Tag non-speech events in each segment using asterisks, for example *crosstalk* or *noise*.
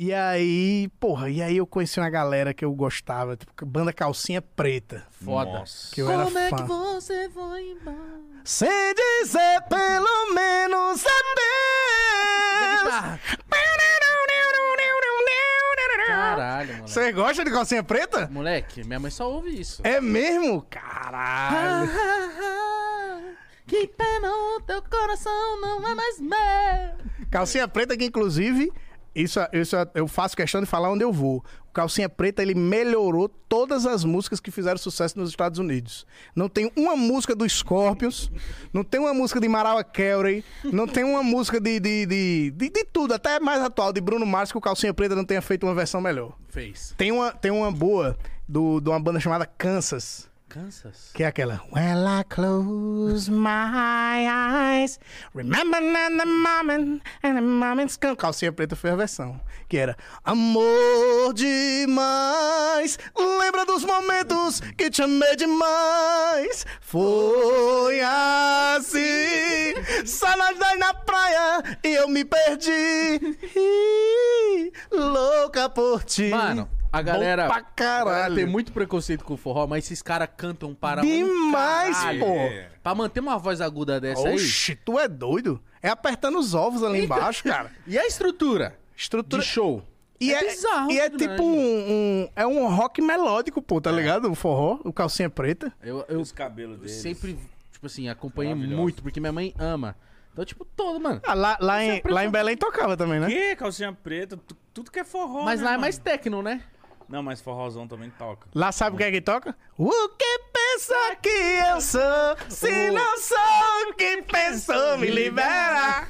E aí, porra, e aí eu conheci uma galera que eu gostava, tipo, banda Calcinha Preta. Foda. Nossa. Que eu era Como é fã. que você foi embora? Sem dizer pelo menos adeus. Caralho, moleque. Você gosta de calcinha preta? Moleque, minha mãe só ouve isso. É mesmo? Caralho. Que pena o teu coração não é mais meu. Calcinha preta que, inclusive, isso, isso eu faço questão de falar onde eu vou. O Calcinha Preta, ele melhorou todas as músicas que fizeram sucesso nos Estados Unidos. Não tem uma música do Scorpions, não tem uma música de Mariah Carey, não tem uma música de, de, de, de, de tudo, até mais atual, de Bruno Mars, que o Calcinha Preta não tenha feito uma versão melhor. Fez. Tem uma, tem uma boa do, de uma banda chamada Kansas. Kansas? Que é aquela Well, I close my eyes Remember the moment And the moment's come Calcinha Preta foi a versão Que era Amor demais Lembra dos momentos Que te amei demais? Foi assim Só nós dois na praia E eu me perdi *laughs* Ih, Louca por ti. Mano, a galera. Bom pra caralho tem muito preconceito com o forró, mas esses caras cantam para. um Demais, caralho. pô. É. Pra manter uma voz aguda dessa aí. Oxi, tu é doido? É apertando os ovos ali embaixo, cara. *laughs* E a estrutura? Estrutura. De show. E é, bizarro, e é tipo um, um- É um rock melódico, pô, tá ligado? O forró, o calcinha preta. Eu, eu Os cabelos dele. sempre, tipo assim, acompanhei muito, porque minha mãe ama. Então, tipo, todo, mano. Ah, lá, lá, em, lá em Belém tocava também, né? Que? Calcinha preta, tu- tudo que é forró. Mas né, lá é mano? mais techno, né? Não, mas forrozão também toca. Lá sabe o que é que toca? O que pensa que eu sou? Se não sou o que pensou, me libera.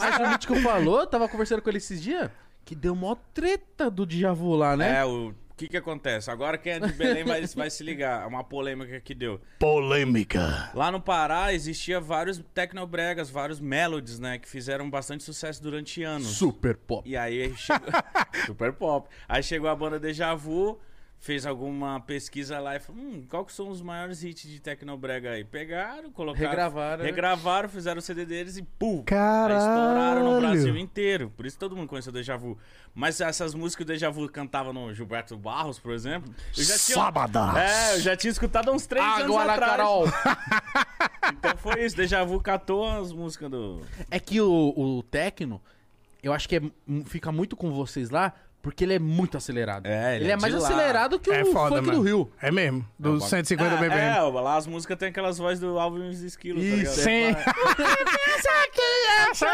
Mas o Mítico falou, eu tava conversando com ele esses dias, que deu mó treta do Djavu lá, né? É, o que que acontece? Agora quem é de Belém vai, *laughs* vai se ligar. É uma polêmica que deu. Polêmica. Lá no Pará existia vários tecnobregas, vários melodies, né? Que fizeram bastante sucesso durante anos. Super pop. E aí chegou... *laughs* Super pop. Aí chegou a banda Deja Vu, fez alguma pesquisa lá e falou: hum, qual que são os maiores hits de Tecnobrega aí? Pegaram, colocaram. Regravaram, né? Regravaram, fizeram o CD deles e pum! Caralho. Estouraram no Brasil inteiro. Por isso todo mundo conheceu o Deja Vu. Mas essas músicas que o Deja Vu cantava no Gilberto Barros, por exemplo. Eu já tinha. Sábadas. É, eu já tinha escutado há uns três anos Agora, atrás. Carol. *laughs* Então foi isso. Deja Vu catou as músicas do. É que o, o techno, eu acho que é, fica muito com vocês lá, porque ele é muito acelerado. É, ele ele é é mais lá. acelerado que É o foda, funk mano. do Rio. É mesmo. Dos 150 é, BPM. É, lá as músicas tem aquelas vozes do Alvin e Esquilos, tá? Sim. Pensa *laughs* que eu sou,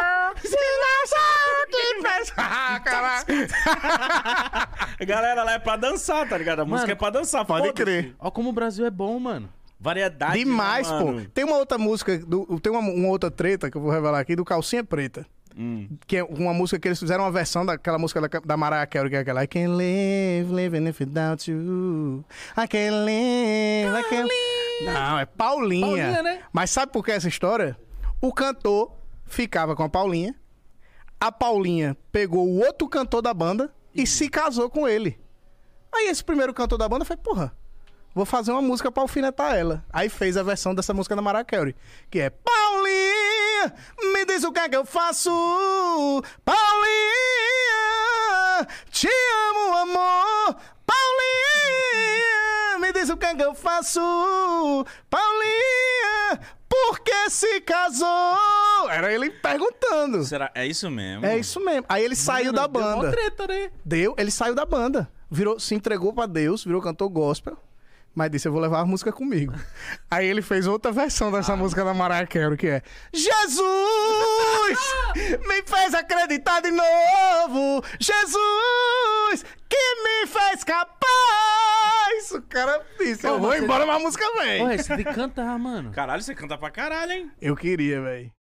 se não sou que pensa. *laughs* Ah. *laughs* A galera lá é pra dançar, tá ligado? A música Mano, é pra dançar, Pode foda-se. crer. Ó como o Brasil é bom, mano. Variedade, Demais, né, pô. mano? Tem uma outra música, do, tem uma, uma outra treta que eu vou revelar aqui, do Calcinha Preta. Hum. Que é uma música que eles fizeram uma versão daquela música da, da Mariah Carey, que é aquela I can't live, living if without you. I can't live, I can't... Não, é Paulinha. Paulinha, né? Mas sabe por que essa história? O cantor ficava com a Paulinha, a Paulinha pegou o outro cantor da banda e se casou com ele. Aí esse primeiro cantor da banda foi, porra, vou fazer uma música pra alfinetar ela. Aí fez a versão dessa música da Mariah Carey, que é Paulinha, me diz o que é que eu faço. Paulinha, te amo, amor. Paulinha, me diz o que é que eu faço. Paulinha, por que se casou? Era ele perguntando. Será? É isso mesmo? É isso mesmo. Aí ele saiu da Deu banda. treta, né? Deu, ele saiu da banda. Virou, se entregou pra Deus, virou cantor gospel. Mas disse, eu vou levar a música comigo. *laughs* Aí ele fez outra versão dessa música da Mariah Carey, que é Jesus me fez acreditar de novo. Jesus que me fez capaz. O cara disse, eu vou embora, mas a música vem. Porra, você tem que cantar, mano. Caralho, você canta pra caralho, hein? Eu queria, velho.